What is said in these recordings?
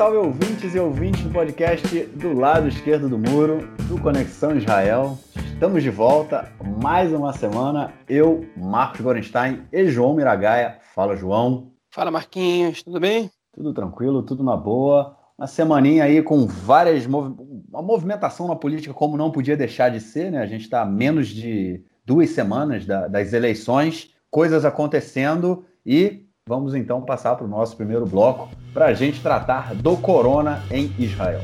salve ouvintes e ouvintes do podcast do lado esquerdo do muro, do Conexão Israel. Estamos de volta, mais uma semana. Eu, Marcos Gorenstein e João Miragaia. Fala, João. Fala, Marquinhos, tudo bem? Tudo tranquilo, tudo na boa. Uma semaninha aí com várias. Mov... Uma movimentação na política, como não podia deixar de ser, né? A gente está a menos de duas semanas da, das eleições, coisas acontecendo e vamos então passar para o nosso primeiro bloco para a gente tratar do corona em Israel.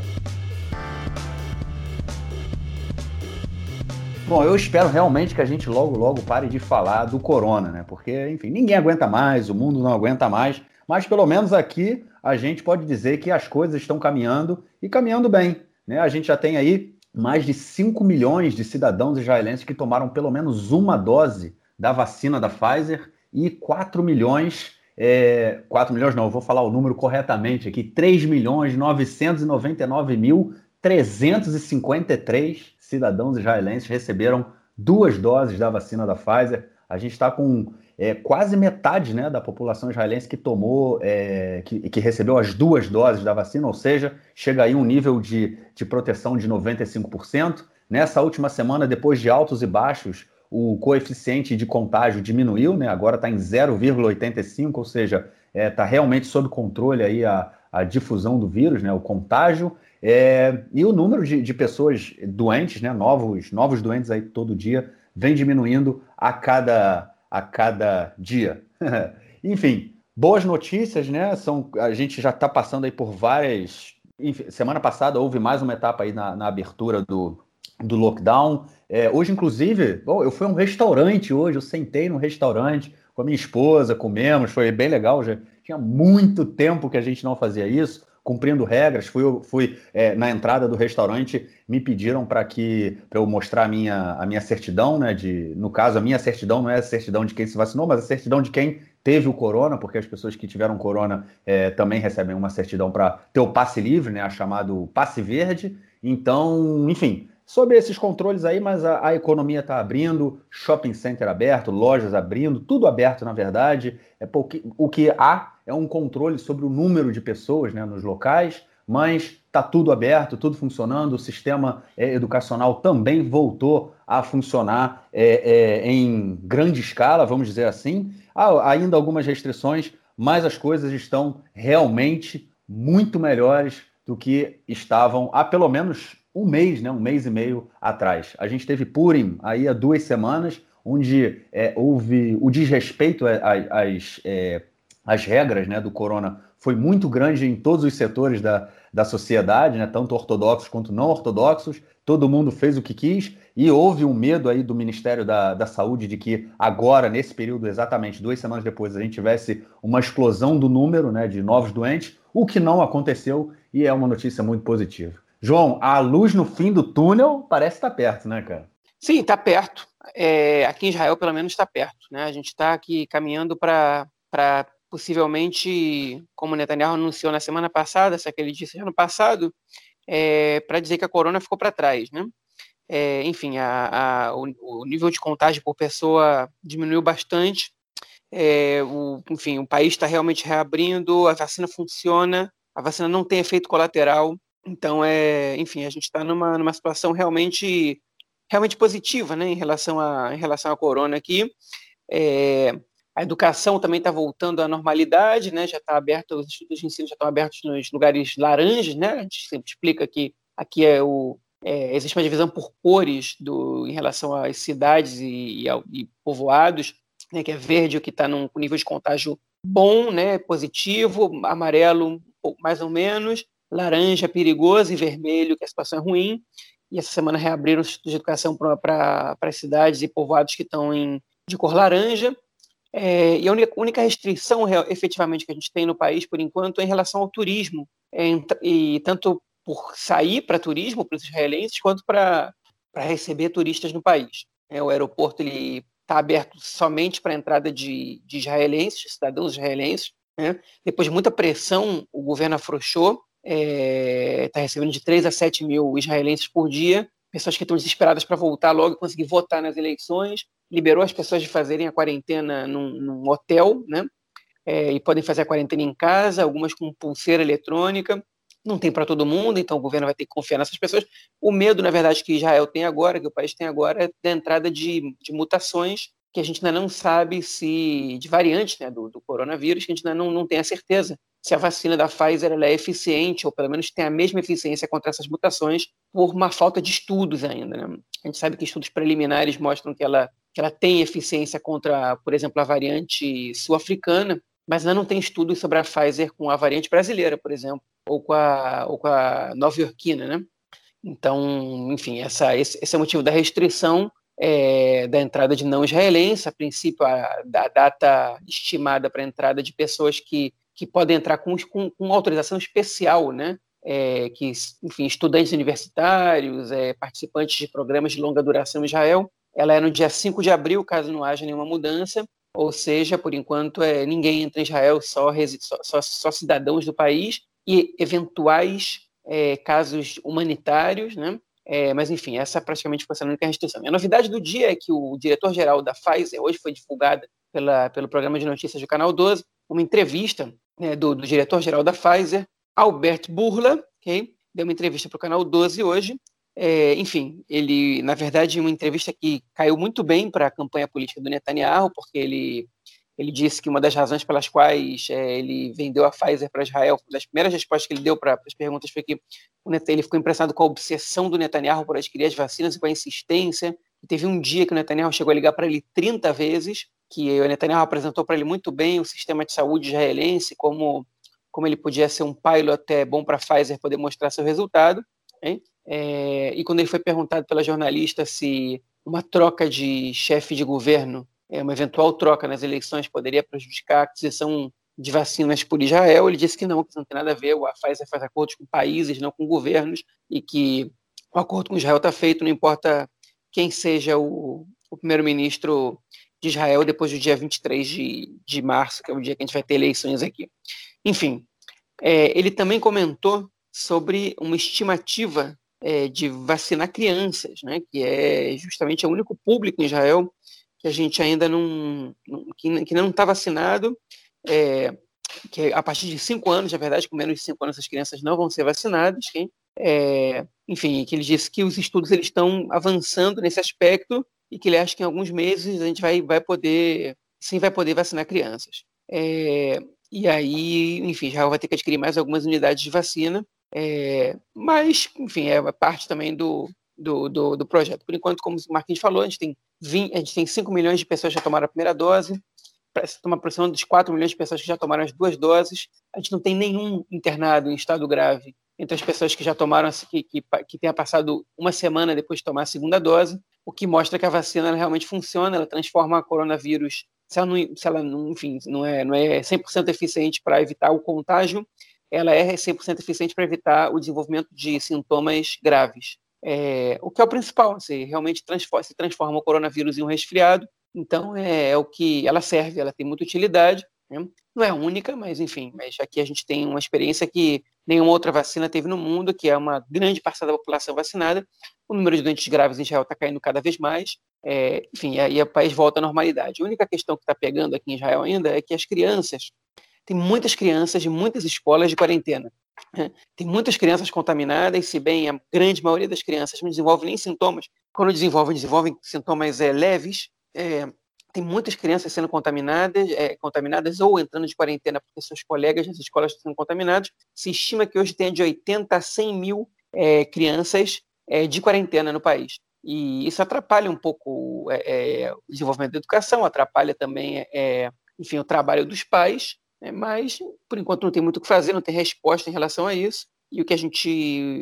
Bom, eu espero realmente que a gente logo, logo pare de falar do corona, né? Porque, enfim, ninguém aguenta mais, o mundo não aguenta mais, mas pelo menos aqui a gente pode dizer que as coisas estão caminhando e caminhando bem, né? A gente já tem aí mais de 5 milhões de cidadãos israelenses que tomaram pelo menos uma dose da vacina da Pfizer e 4 milhões é, 4 milhões não, eu vou falar o número corretamente aqui, 3 milhões 999 mil 353 cidadãos israelenses receberam duas doses da vacina da Pfizer. A gente está com é, quase metade né, da população israelense que tomou, é, que, que, recebeu as duas doses da vacina, ou seja, chega aí um nível de, de proteção de 95%. Nessa última semana, depois de altos e baixos, o coeficiente de contágio diminuiu, né? agora está em 0,85, ou seja, está é, tá realmente sob controle aí a, a difusão do vírus, né? o contágio, é, e o número de, de, pessoas doentes, né? novos, novos doentes aí todo dia, vem diminuindo a cada, a cada dia. Enfim, boas notícias, né? São, a gente já está passando aí por várias. Enfim, semana passada houve mais uma etapa aí na, na abertura do, do lockdown. É, hoje, inclusive, bom, eu fui a um restaurante hoje, eu sentei no restaurante com a minha esposa, comemos, foi bem legal. Já tinha muito tempo que a gente não fazia isso, cumprindo regras. Fui, fui é, na entrada do restaurante, me pediram para que para eu mostrar a minha, a minha certidão, né? De, no caso, a minha certidão não é a certidão de quem se vacinou, mas a certidão de quem teve o corona, porque as pessoas que tiveram corona é, também recebem uma certidão para ter o passe livre, né? A chamado passe verde. Então, enfim, sobre esses controles aí, mas a, a economia está abrindo, shopping center aberto, lojas abrindo, tudo aberto na verdade. É porque, o que há é um controle sobre o número de pessoas né, nos locais, mas está tudo aberto, tudo funcionando, o sistema é, educacional também voltou a funcionar é, é, em grande escala, vamos dizer assim. Há ainda algumas restrições, mas as coisas estão realmente muito melhores do que estavam há pelo menos um mês, né, um mês e meio atrás. A gente teve Purim aí há duas semanas, onde é, houve o desrespeito às, é, às regras né, do corona foi muito grande em todos os setores da, da sociedade, né, tanto ortodoxos quanto não ortodoxos. Todo mundo fez o que quis e houve um medo aí do Ministério da, da Saúde de que agora, nesse período, exatamente duas semanas depois, a gente tivesse uma explosão do número né, de novos doentes, o que não aconteceu e é uma notícia muito positiva. João, a luz no fim do túnel parece estar perto, né, cara? Sim, está perto. É, aqui em Israel, pelo menos, está perto. Né? A gente está aqui caminhando para possivelmente, como Netanyahu anunciou na semana passada, se aquele disse ano passado, é, para dizer que a corona ficou para trás. Né? É, enfim, a, a, o, o, nível de contágio por pessoa diminuiu bastante. É, o, enfim, o país está realmente reabrindo, a vacina funciona, a vacina não tem efeito colateral. Então, é, enfim, a gente está numa, numa situação realmente, realmente positiva né, em, relação a, em relação à corona aqui. É, a educação também está voltando à normalidade, né, já está aberto, os institutos de ensino já estão abertos nos lugares laranjas, né, a gente sempre explica que aqui é o, é, existe uma divisão por cores do, em relação às cidades e, e, e povoados, né, que é verde o que está num nível de contágio bom, né, positivo, amarelo mais ou menos, laranja perigoso e vermelho, que a situação é ruim. E essa semana reabriram os institutos de educação para as cidades e povoados que estão em, de cor laranja. É, e a única, única restrição real, efetivamente que a gente tem no país, por enquanto, é em relação ao turismo. É, e tanto por sair para turismo para os israelenses, quanto para receber turistas no país. É, o aeroporto está aberto somente para a entrada de, de israelenses, cidadãos israelenses. Né? Depois de muita pressão, o governo afrouxou está é, tá recebendo de 3 a 7 mil israelenses por dia, pessoas que estão desesperadas para voltar logo e conseguir votar nas eleições, liberou as pessoas de fazerem a quarentena num, num hotel, né? É, e podem fazer a quarentena em casa, algumas com pulseira eletrônica. não tem para todo mundo, então o governo vai ter que confiar nessas pessoas. O medo, na verdade, que Israel tem agora, que o país tem agora, é da entrada de, de mutações que a gente ainda não sabe se, de variantes né, do, do, coronavírus, que a gente ainda não, não tem a certeza se a vacina da Pfizer é eficiente, ou pelo menos tem a mesma eficiência contra essas mutações, por uma falta de estudos ainda. Né? A gente sabe que estudos preliminares mostram que ela, que ela tem eficiência contra, por exemplo, a variante sul-africana, mas ainda não tem estudos sobre a Pfizer com a variante brasileira, por exemplo, ou com a, ou com a nova-iorquina, né? Então, enfim, essa, esse, esse é o motivo da restrição é, da entrada de não israelenses. A princípio, a, a data estimada para a entrada de pessoas que, que podem entrar com, com, com autorização especial, né? É, que, enfim, estudantes universitários, é, participantes de programas de longa duração em Israel, ela é no dia 5 de abril, caso não haja nenhuma mudança, ou seja, por enquanto, é, ninguém entra em Israel, só, só, só, cidadãos do país e eventuais é, casos humanitários, né? É, mas, enfim, essa praticamente foi a única restrição. A novidade do dia é que o diretor-geral da Pfizer, hoje foi divulgada pela, pelo programa de notícias do Canal 12, uma entrevista né, do, do diretor-geral da Pfizer, Albert Burla, okay? deu uma entrevista para o Canal 12 hoje, é, enfim, ele, na verdade, uma entrevista que caiu muito bem para a campanha política do Netanyahu, porque ele, ele disse que uma das razões pelas quais é, ele vendeu a Pfizer para Israel, uma das primeiras respostas que ele deu para as perguntas foi que ele ficou impressionado com a obsessão do Netanyahu por adquirir as vacinas e com a insistência. Teve um dia que o Netanyahu chegou a ligar para ele 30 vezes, que o Netanyahu apresentou para ele muito bem o sistema de saúde israelense, como, como ele podia ser um pilot até bom para a Pfizer poder mostrar seu resultado. É, e quando ele foi perguntado pela jornalista se uma troca de chefe de governo, é, uma eventual troca nas eleições, poderia prejudicar a aquisição de vacinas por Israel, ele disse que não, que isso não tem nada a ver, a Pfizer faz acordos com países, não com governos, e que o acordo com Israel está feito, não importa quem seja o, o primeiro-ministro de Israel depois do dia 23 de, de março, que é o dia que a gente vai ter eleições aqui. Enfim, é, ele também comentou sobre uma estimativa é, de vacinar crianças, né, que é justamente o único público em Israel que a gente ainda não, não que, que não está vacinado, é, que a partir de cinco anos, na verdade, com menos de cinco anos, essas crianças não vão ser vacinadas. É, enfim, que ele disse que os estudos eles estão avançando nesse aspecto e que ele acha que em alguns meses a gente vai, vai poder, sim, vai poder vacinar crianças. É, e aí, enfim, já vai ter que adquirir mais algumas unidades de vacina é, mas, enfim, é parte também do, do, do, do, projeto. Por enquanto, como o Marquinhos falou, a gente, tem 20, a gente tem 5 milhões de pessoas que já tomaram a primeira dose, uma aproximação dos 4 milhões de pessoas que já tomaram as duas doses. A gente não tem nenhum internado em estado grave entre as pessoas que já tomaram, que, que, que tenha passado uma semana depois de tomar a segunda dose, o que mostra que a vacina realmente funciona, ela transforma o coronavírus, se ela, não, se ela não, enfim, não é, não é 100% eficiente para evitar o contágio, ela é 100% eficiente para evitar o desenvolvimento de sintomas graves. É, o que é o principal, se realmente transforma, se transforma o coronavírus em um resfriado, então é, é o que ela serve, ela tem muita utilidade, né? não é única, mas enfim, mas aqui a gente tem uma experiência que nenhuma outra vacina teve no mundo, que é uma grande parcela da população vacinada, o número de doentes graves em Israel está caindo cada vez mais, é, enfim, aí o país volta à normalidade. A única questão que está pegando aqui em Israel ainda é que as crianças tem muitas crianças de muitas escolas de quarentena. Né? Tem muitas crianças contaminadas, se bem a grande maioria das crianças não desenvolve nem sintomas. Quando desenvolvem, desenvolvem sintomas é, leves. É, tem muitas crianças sendo contaminadas, é, contaminadas ou entrando de quarentena porque seus colegas nas escolas estão sendo contaminados. Se estima que hoje tem de 80 a 100 mil é, crianças é, de quarentena no país. E isso atrapalha um pouco é, o desenvolvimento da educação, atrapalha também, enfim, o trabalho dos pais né, mas, por enquanto, não tem muito o que fazer, não tem resposta em relação a isso. E o que a gente,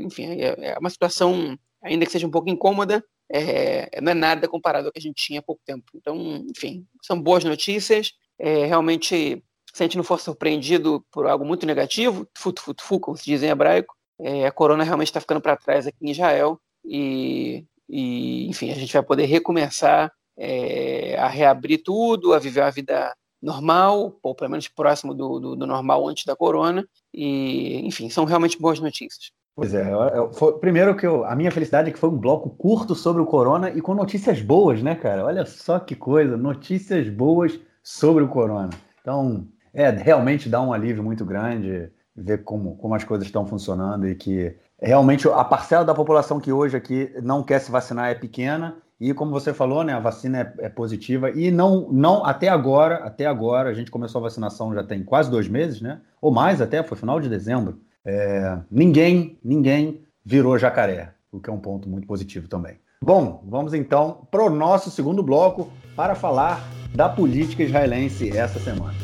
enfim, é, é uma situação, ainda que seja um pouco incômoda, é, não é nada comparado ao que a gente tinha há pouco tempo. Então, enfim, são boas notícias. É, realmente, se a gente não for surpreendido por algo muito negativo, futu, futu, como se diz em hebraico, é, a corona realmente está ficando para trás aqui em Israel. E, e, enfim, a gente vai poder recomeçar é, a reabrir tudo, a viver uma vida normal, ou pelo menos próximo do, do, do, normal antes da corona. E, enfim, são realmente boas notícias. Pois é, eu, foi, primeiro que eu, a minha felicidade é que foi um bloco curto sobre o corona e com notícias boas, né, cara? Olha só que coisa, notícias boas sobre o corona. Então, é, realmente dá um alívio muito grande. ver como, como as coisas estão funcionando e que realmente a parcela da população que hoje aqui não quer se vacinar é pequena e como você falou, né, a vacina é, é, positiva e não, não até agora, até agora a gente começou a vacinação já tem quase dois meses, né, ou mais até, foi final de dezembro. É, ninguém, ninguém virou jacaré, o que é um ponto muito positivo também. Bom, vamos então para o nosso segundo bloco para falar da política israelense essa semana.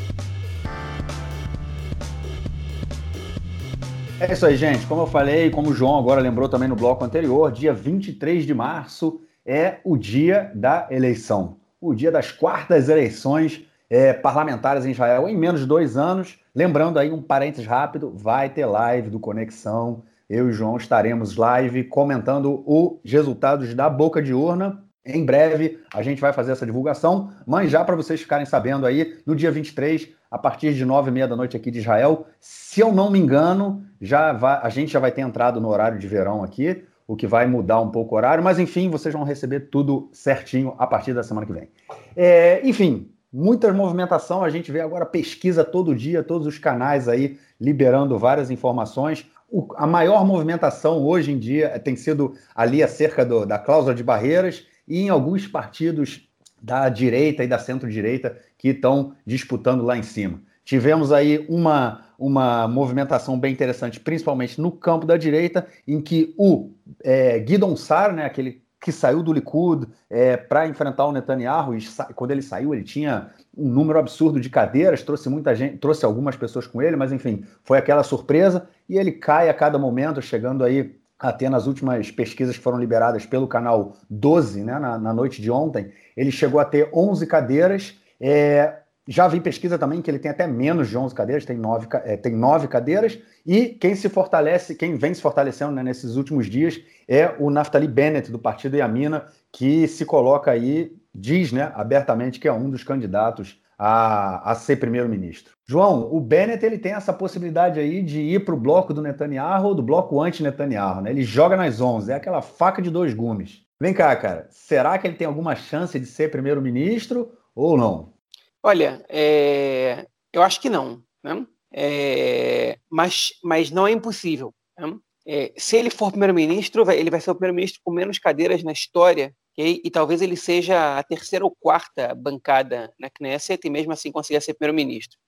É isso aí, gente. Como eu falei, como o João agora lembrou também no bloco anterior, dia 23 de março é o dia da eleição, o dia das quartas eleições é, parlamentares em Israel em menos de dois anos. Lembrando aí um parênteses rápido, vai ter live do Conexão. Eu e o João estaremos live comentando os resultados da boca de urna. Em breve a gente vai fazer essa divulgação, mas já para vocês ficarem sabendo aí, no dia 23 a partir de nove e meia da noite aqui de Israel. Se eu não me engano, já vai, a gente já vai ter entrado no horário de verão aqui, o que vai mudar um pouco o horário, mas enfim, vocês vão receber tudo certinho a partir da semana que vem. É, enfim, muita movimentação, a gente vê agora pesquisa todo dia, todos os canais aí liberando várias informações. O, a maior movimentação hoje em dia tem sido ali acerca do, da cláusula de barreiras e em alguns partidos da direita e da centro-direita que estão disputando lá em cima. Tivemos aí uma, uma movimentação bem interessante, principalmente no campo da direita, em que o é, Sar, né, aquele que saiu do Likud é, para enfrentar o Netanyahu, e quando ele saiu, ele tinha um número absurdo de cadeiras, trouxe muita gente, trouxe algumas pessoas com ele, mas enfim, foi aquela surpresa, e ele cai a cada momento, chegando aí até nas últimas pesquisas que foram liberadas pelo canal 12, né, na, na noite de ontem, ele chegou a ter 11 cadeiras. É, já vi pesquisa também que ele tem até menos de 11 cadeiras, tem 9, é, tem 9 cadeiras. E quem se fortalece, quem vem se fortalecendo né, nesses últimos dias é o Naftali Bennett, do Partido Yamina, que se coloca aí, diz né, abertamente que é um dos candidatos a, a ser primeiro-ministro. João, o Bennett ele tem essa possibilidade aí de ir para o bloco do Netanyahu ou do bloco anti-Netanyahu, né? Ele joga nas 11, é aquela faca de dois gumes. Vem cá, cara, será que ele tem alguma chance de ser primeiro-ministro ou não? Olha, é... eu acho que não, né? É... Mas, mas não é impossível. Né? É... se ele for primeiro-ministro, ele vai ser o primeiro-ministro com menos cadeiras na história Okay? E talvez ele seja a terceira ou quarta bancada na Knesset e mesmo assim consiga ser primeiro-ministro.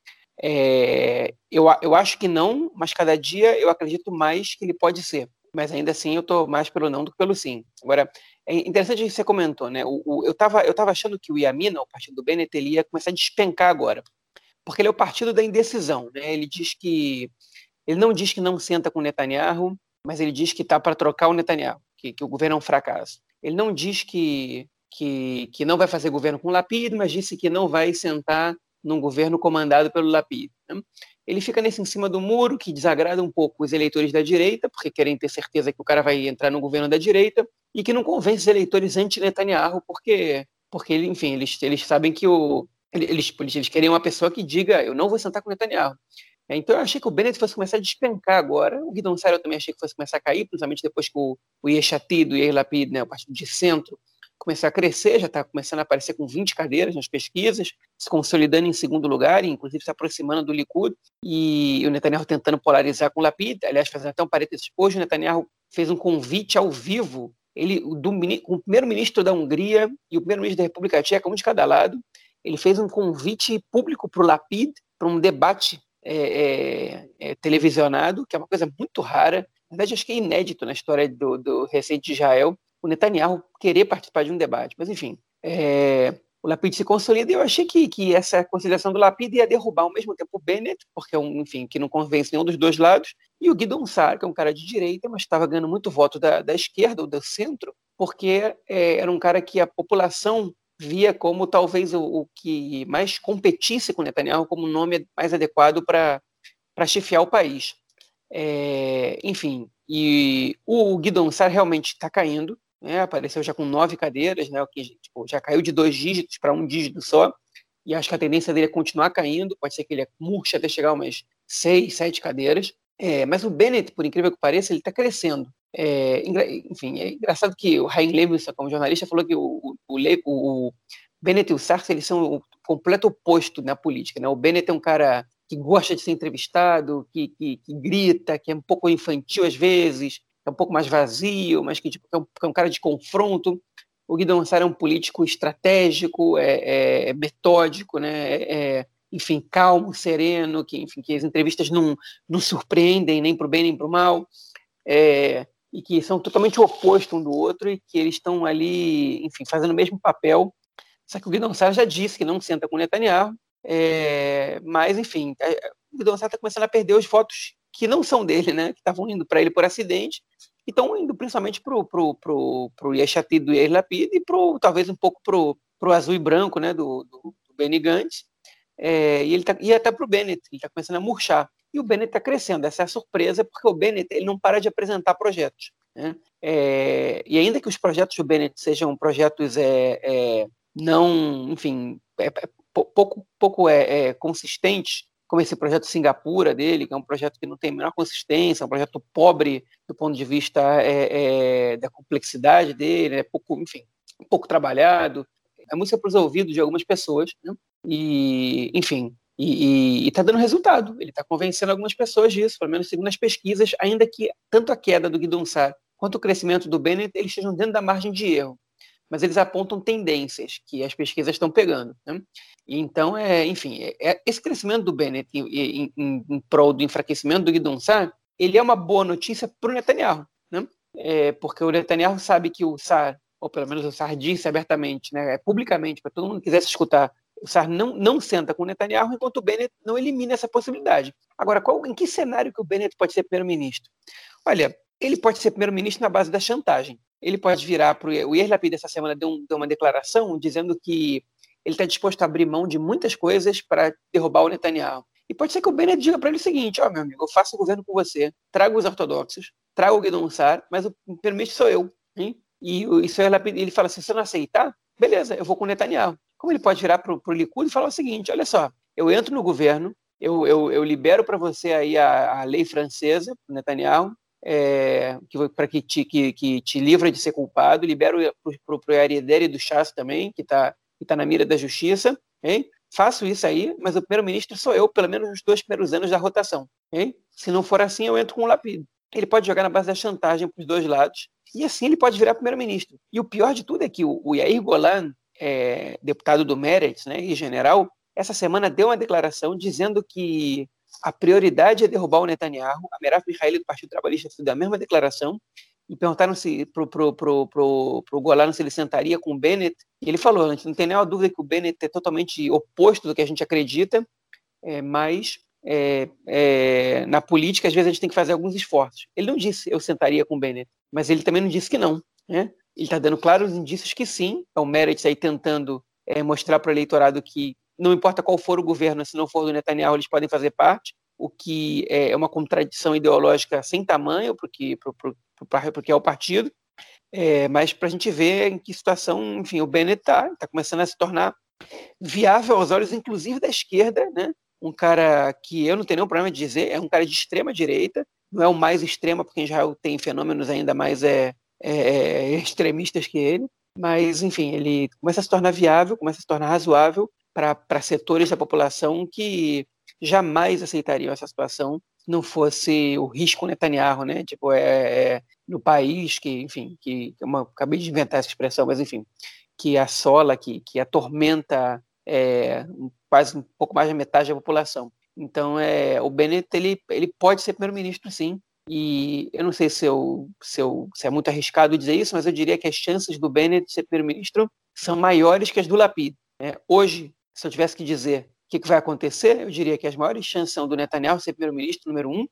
É, eu, eu acho que não, mas cada dia eu acredito mais que ele pode ser. Mas ainda assim eu estou mais pelo não do que pelo sim. Agora, é interessante que você comentou, né? O, o, eu estava eu tava achando que o Yamina, o partido do Bennett, ele ia começar a despencar agora. Porque ele é o partido da indecisão, né? Ele diz que. Ele não diz que não senta com Netanyahu, mas ele diz que está para trocar o Netanyahu, que, que o governo é um fracasso. Ele não diz que, que, que não vai fazer governo com Lapid, mas disse que não vai sentar num governo comandado pelo Lapid. Né? Ele fica nesse em cima do muro, que desagrada um pouco os eleitores da direita, porque querem ter certeza que o cara vai entrar no governo da direita, e que não convence os eleitores anti-Netanyahu, porque, porque enfim, eles, eles sabem que o, eles, eles querem uma pessoa que diga eu não vou sentar com o Netanyahu. É, então eu achei que o Bennett fosse começar a despencar agora. O Guidon Sara eu também achei que fosse começar a cair, principalmente depois que o, o Yeshatid, o Yair Lapid, né, o partido de centro, começar a crescer, já está começando a aparecer com 20 cadeiras nas pesquisas, se consolidando em segundo lugar, e inclusive se aproximando do Likud, e o Netanyahu tentando polarizar com o Lapid. Aliás, fazendo até um parênteses, hoje o Netanyahu fez um convite ao vivo, ele, do, o primeiro-ministro da Hungria e o primeiro-ministro da República Tcheca, um de cada lado, ele fez um convite público para o Lapid, para um debate é, é, é, televisionado, que é uma coisa muito rara. Na verdade, acho que é inédito na história do, do recente Israel, o Netanyahu querer participar de um debate. Mas, enfim, é, o Lapid se consolida e eu achei que, que essa conciliação do Lapid ia derrubar ao mesmo tempo o Bennett, porque é um, enfim, que não convence nenhum dos dois lados, e o Guidon Sar, que é um cara de direita, mas estava ganhando muito voto da, da esquerda ou do centro, porque é, era um cara que a população via como talvez o, o que mais competisse com Netanyahu como nome mais adequado para chefiar o país. É, enfim, e o Guidon Sar realmente está caindo, né, apareceu já com nove cadeiras, né, o que tipo, já caiu de dois dígitos para um dígito só, e acho que a tendência dele é continuar caindo, pode ser que ele murche até chegar a umas seis, sete cadeiras, é, mas o Bennett, por incrível que pareça, ele está crescendo. É, enfim, é engraçado que o Rain Levinson, como jornalista, falou que o, o, o, o Bennett e o Sartre eles são o completo oposto na política. Né? O Bennett é um cara que gosta de ser entrevistado, que, que, que, grita, que é um pouco infantil às vezes, é um pouco mais vazio, mas que, tipo, é, um, é um cara de confronto. O Guido Massara é um político estratégico, é, é, é metódico, né? É, é, enfim, calmo, sereno, que, enfim, que as entrevistas não, não surpreendem nem para o bem nem para o mal, é, e que são totalmente o oposto um do outro e que eles estão ali, enfim, fazendo o mesmo papel. Só que o Guido Massara já disse que não senta com o Netanyahu, é, mas, enfim, o Guido Massara está começando a perder os votos que não são dele, né? Que estavam indo para ele por acidente, e estão indo principalmente para o pro, pro, pro Yeshatid do Yair Lapid e pro, talvez um pouco para o azul e branco, né? Do, do, do Benny Gantz. É, e ele tá, e até para o Bennett, ele está começando a murchar. E o Bennett está crescendo, essa é a surpresa, porque o Bennett ele não para de apresentar projetos. Né? É, e ainda que os projetos do Bennett sejam projetos é, é não, enfim, é, é pouco, pouco é, é, consistentes, como esse projeto Singapura dele, que é um projeto que não tem a menor consistência, é um projeto pobre do ponto de vista é, é, da complexidade dele, é pouco, enfim, pouco trabalhado, é música para os ouvidos de algumas pessoas, né? e, enfim, e está dando resultado. Ele está convencendo algumas pessoas disso, pelo menos segundo as pesquisas, ainda que tanto a queda do Guidon Sar quanto o crescimento do Bennett eles estejam dentro da margem de erro mas eles apontam tendências que as pesquisas estão pegando. Né? Então, é, enfim, é, é, esse crescimento do Bennett em, em, em, em, prol do enfraquecimento do Guidon Sar, ele é uma boa notícia para o Netanyahu, né? É, porque o Netanyahu sabe que o Sar, ou pelo menos o Sar disse abertamente, né, é, publicamente, para todo mundo que quisesse escutar, o Sar não, não senta com o Netanyahu enquanto o Bennett não elimina essa possibilidade. Agora, qual, em que cenário que o Bennett pode ser primeiro-ministro? Olha, ele pode ser primeiro-ministro na base da chantagem ele pode virar para o Yair Lapid essa semana deu, um, deu uma declaração dizendo que ele está disposto a abrir mão de muitas coisas para derrubar o Netanyahu. E pode ser que o Bennett diga para ele o seguinte: ó, oh, meu amigo, eu faço o governo com você, trago os ortodoxos, trago o Guidon Sar, mas o primeiro-ministro sou eu. Hein? E o Lapid, ele fala assim: se você não aceitar, beleza, eu vou com o Netanyahu. Como ele pode virar para o Likud e falar o seguinte: olha só, eu entro no governo, eu, eu, eu libero para você aí a, a lei francesa, Netanyahu, é, para que te, que, que te livra de ser culpado, libero para o Ariadere do Chas também, que está que tá na mira da justiça, hein? faço isso aí, mas o primeiro-ministro sou eu, pelo menos nos dois primeiros anos da rotação. Hein? Se não for assim, eu entro com o Lapid. Ele pode jogar na base da chantagem para os dois lados, e assim ele pode virar primeiro-ministro. E o pior de tudo é que o, o Yair Golan, é, deputado do Meretz né, e general, essa semana deu uma declaração dizendo que a prioridade é derrubar o Netanyahu. A Meraf Mihaeli do Partido Trabalhista fez a mesma declaração e perguntaram se pro, pro, pro, pro, pro Golano se ele sentaria com o Bennett, e ele falou, a gente não tem nenhuma dúvida que o Bennett é totalmente oposto do que a gente acredita, é, mas é, é, na política às vezes a gente tem que fazer alguns esforços. Ele não disse eu sentaria com o Bennett, mas ele também não disse que não. Né? Ele está dando claros indícios que sim, é o Meretz aí tentando é, mostrar para o eleitorado que não importa qual for o governo, se não for do Netanyahu, eles podem fazer parte, o que é uma contradição ideológica sem tamanho, porque, porque é o partido, é, mas para a gente ver em que situação, enfim, o Bennett está tá começando a se tornar viável aos olhos, inclusive da esquerda, né? Um cara que eu não tenho nenhum problema de dizer, é um cara de extrema direita, não é o mais extremo, porque em Israel tem fenômenos ainda mais é, é, é extremistas que ele, mas enfim, ele começa a se tornar viável, começa a se tornar razoável, para setores da população que jamais aceitariam essa situação não fosse o risco Netanyahu, né? Tipo, é, é no país que, enfim, que uma, acabei de inventar essa expressão, mas enfim, que assola, que, que atormenta é, quase um pouco mais da metade da população. Então, é, o Bennett ele, ele pode ser primeiro-ministro, sim. E eu não sei se, eu, se, eu, se é muito arriscado dizer isso, mas eu diria que as chances do Bennett ser primeiro-ministro são maiores que as do Lapid. É, hoje, se eu tivesse que dizer o que, que vai acontecer, eu diria que as maiores chances são do Netanyahu ser primeiro-ministro, número um.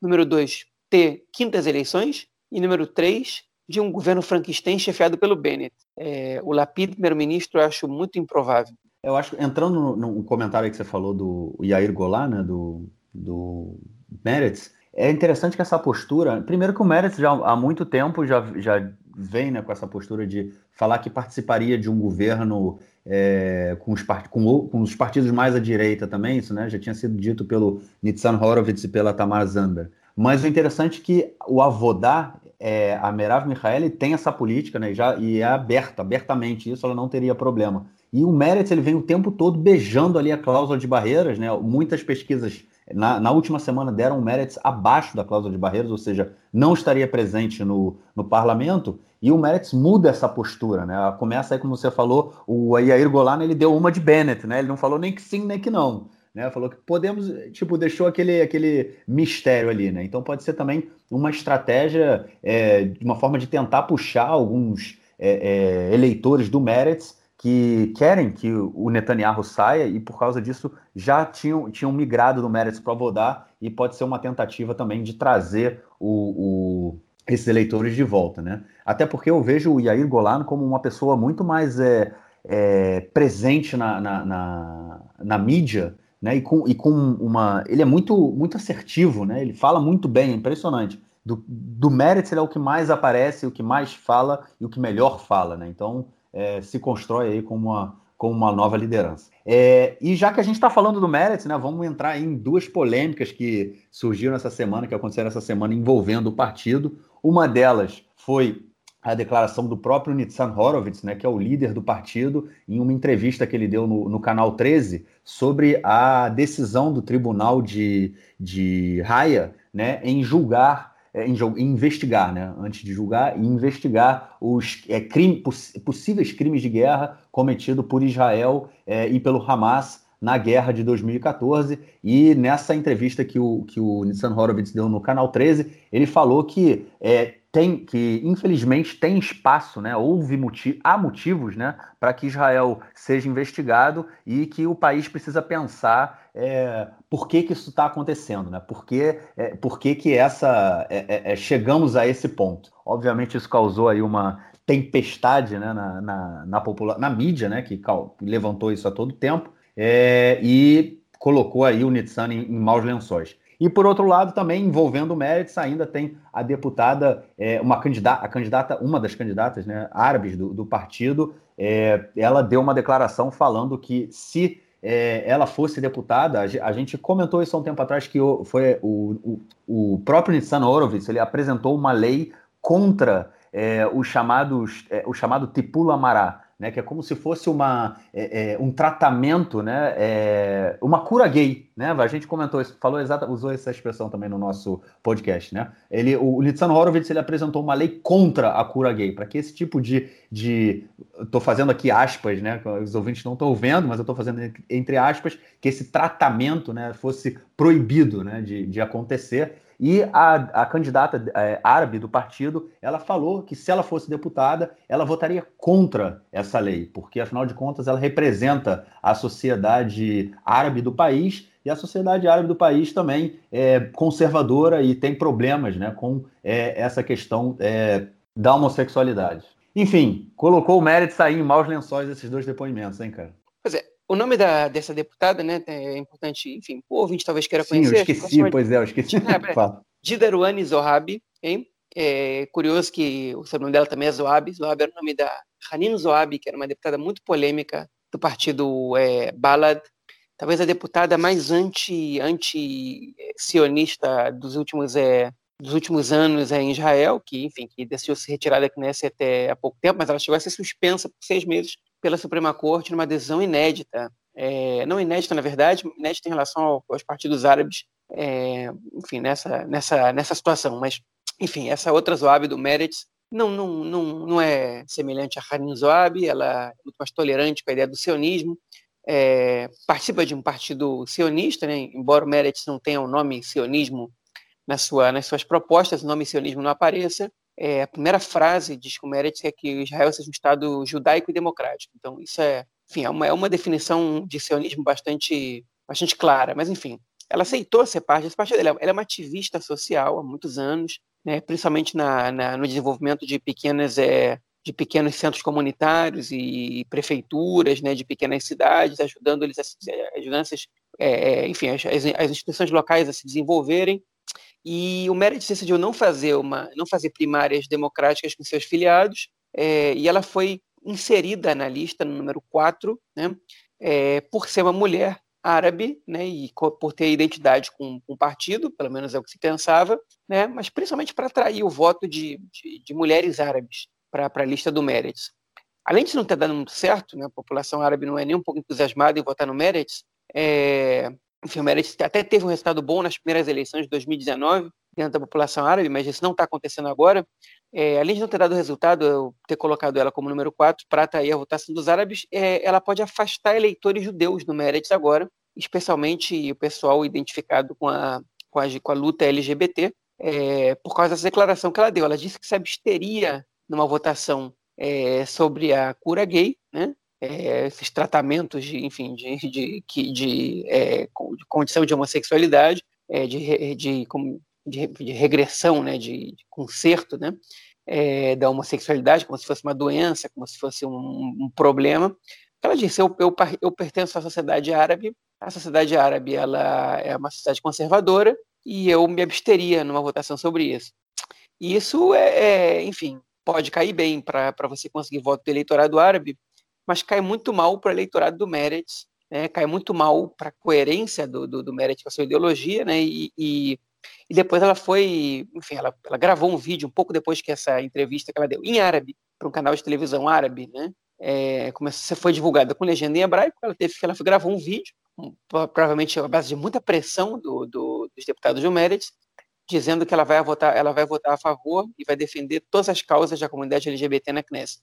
Número dois, ter quintas eleições. E número três, de um governo franquistão chefiado pelo Bennett. É, o Lapid, primeiro-ministro, eu acho muito improvável. Eu acho, entrando no, no comentário que você falou do Yair Golan, né, do, do Meretz, é interessante que essa postura, primeiro que o Meretz já há muito tempo já, já vem né, com essa postura de falar que participaria de um governo é, com, os com, com, os partidos mais à direita também, isso né, já tinha sido dito pelo Nitzan Horowitz e pela Tamar Zander. Mas o interessante é que o Avodá é, a Merav Michaeli tem essa política, né? Já, e é aberta, abertamente isso, ela não teria problema. E o Meretz ele vem o tempo todo beijando ali a cláusula de barreiras, né? Muitas pesquisas na, na última semana deram o Meretz abaixo da cláusula de barreiras, ou seja, não estaria presente no, no parlamento. E o Meretz muda essa postura, né? Começa aí, como você falou, o Yair Golan ele deu uma de Bennett, né? Ele não falou nem que sim nem que não. Né, falou que podemos, tipo, deixou aquele, aquele mistério ali, né? Então pode ser também uma estratégia, é, uma forma de tentar puxar alguns é, é, eleitores do Meretz que querem que o Netanyahu saia e por causa disso já tinham, tinham migrado do Meretz para Vodá e pode ser uma tentativa também de trazer o, o, esses eleitores de volta, né? Até porque eu vejo o Yair Golan como uma pessoa muito mais é, é, presente na, na, na, na, mídia, né? E com, e com uma... Ele é muito, muito assertivo, né? Ele fala muito bem, é impressionante. Do, do Meretz ele é o que mais aparece, o que mais fala e o que melhor fala, né? Então é, se constrói aí como uma, como uma nova liderança. É, e já que a gente está falando do Meretz, né, vamos entrar em duas polêmicas que surgiram essa semana, que aconteceram essa semana envolvendo o partido. Uma delas foi a declaração do próprio Nitzan Horowitz, né, que é o líder do partido, em uma entrevista que ele deu no, no Canal 13 sobre a decisão do Tribunal de, de Haia né, em julgar em, em, investigar, né? antes de julgar, investigar os é, crime, poss, possíveis crimes de guerra cometidos por Israel é, e pelo Hamas na guerra de 2014. E nessa entrevista que o, que o Nissan Horowitz deu no Canal 13, ele falou que é, tem que infelizmente tem espaço, né? Houve motiv há motivos, né, para que Israel seja investigado e que o país precisa pensar é, por que, que isso está acontecendo, né? Por que, é, por que, que essa é, é, é chegamos a esse ponto? Obviamente isso causou aí uma tempestade, né, na, na, na, popula na mídia, né, que levantou isso a todo tempo é, e colocou aí o Nitsan em, em maus lençóis. E por outro lado, também envolvendo o ainda tem a deputada, é, uma candidata, a candidata, uma das candidatas né, árabes do, do partido, é, ela deu uma declaração falando que se é, ela fosse deputada, a gente comentou isso há um tempo atrás, que o, foi o, o, o próprio Nissan Horowitz, ele apresentou uma lei contra é, os chamados, é, o chamado Tipula Amará, né, que é como se fosse uma, é, é, um tratamento, né, é, uma cura gay, né? A gente comentou isso, falou exata, usou essa expressão também no nosso podcast, né? Ele, o Nitzan Horowitz ele apresentou uma lei contra a cura gay, para que esse tipo de, de, fazendo aqui aspas, né? Os ouvintes não estão vendo, mas eu estou fazendo entre aspas que esse tratamento, né, fosse proibido, né, de, de acontecer. E a, a candidata é, árabe do partido, ela falou que se ela fosse deputada, ela votaria contra essa lei, porque afinal de contas ela representa a sociedade árabe do país e a sociedade árabe do país também é conservadora e tem problemas né, com é, essa questão é, da homossexualidade. Enfim, colocou o mérito sair em maus lençóis esses dois depoimentos, hein, cara? O nome da, dessa deputada, né, é importante, enfim, o ouvinte talvez queira conhecer. Sim, eu esqueci, pois é, eu esqueci. É, Didaruane Zohabi, hein? É curioso que o sobrenome dela também é Zoab. Zoab era o nome da Hanin Zoab, que era uma deputada muito polêmica do partido é, Balad, talvez a deputada mais anti, anti-sionista dos últimos, é, dos últimos anos é, em Israel, que, enfim, que decidiu se retirar da Knesset até há pouco tempo, mas ela chegou a ser suspensa por seis meses pela Suprema Corte numa decisão inédita, é, não inédita na verdade, inédita em relação ao, aos partidos árabes, é, enfim, nessa, nessa, nessa situação. Mas, enfim, essa outra Zoab do Meretz não, não, não, não é semelhante a Hanin Zoab, ela é muito mais tolerante com a ideia do sionismo, é, participa de um partido sionista, né, embora o Meretz não tenha o nome sionismo na sua, nas suas propostas, o nome sionismo não apareça, é, a primeira frase diz que o é que Israel seja um Estado judaico e democrático. Então, isso é, enfim, é uma, é uma definição de sionismo bastante, bastante clara. Mas, enfim, ela aceitou ser parte desse partido. Ela, ela é uma ativista social há muitos anos, né, principalmente na, na, no desenvolvimento de pequenas é, de pequenos centros comunitários e prefeituras, né, de pequenas cidades, ajudando eles a, ajudando essas, é, enfim, as, as, instituições locais a se desenvolverem e o Meredith decidiu não fazer uma, não fazer primárias democráticas com seus filiados, é, e ela foi inserida na lista no número 4, né, é, por ser uma mulher árabe, né, e por ter identidade com, o partido, pelo menos é o que se pensava, né, mas principalmente para atrair o voto de, de, de mulheres árabes para a lista do Meretz. Além de não ter dado muito certo, né, a população árabe não é nem um pouco entusiasmada em votar no Meretz, é, Meretz até teve um resultado bom nas primeiras eleições de 2019, dentro da população árabe, mas isso não está acontecendo agora. É, além de não ter dado resultado, eu ter colocado ela como número 4 para a votação dos árabes, é, ela pode afastar eleitores judeus do Meretz agora, especialmente o pessoal identificado com a, com a, com a luta LGBT, é, por causa dessa declaração que ela deu. Ela disse que se absteria numa votação é, sobre a cura gay, né? É, esses tratamentos de, enfim, de, de, de, de, é, de condição de homossexualidade, é, de, de, de, de regressão, né, de, de conserto, né, da homossexualidade, como se fosse uma doença, como se fosse um, um problema. Ela disse: eu, eu, eu, pertenço à sociedade árabe. A sociedade árabe ela é uma sociedade conservadora e eu me absteria numa votação sobre isso. E isso é, é enfim, pode cair bem para você conseguir voto do eleitorado árabe, mas cai muito mal para o eleitorado do Meretz, né? cai muito mal para a coerência do, do, do Meretz com a sua ideologia, né? E, e, e depois ela foi, enfim, ela, ela, gravou um vídeo um pouco depois que essa entrevista que ela deu em árabe para um canal de televisão árabe, né? É, começou, foi divulgada com legenda em hebraico, ela teve ela foi, gravou um vídeo, um, provavelmente à base de muita pressão do, do, dos deputados do Meretz, dizendo que ela vai votar, ela vai votar a favor e vai defender todas as causas da comunidade LGBT na Knesset.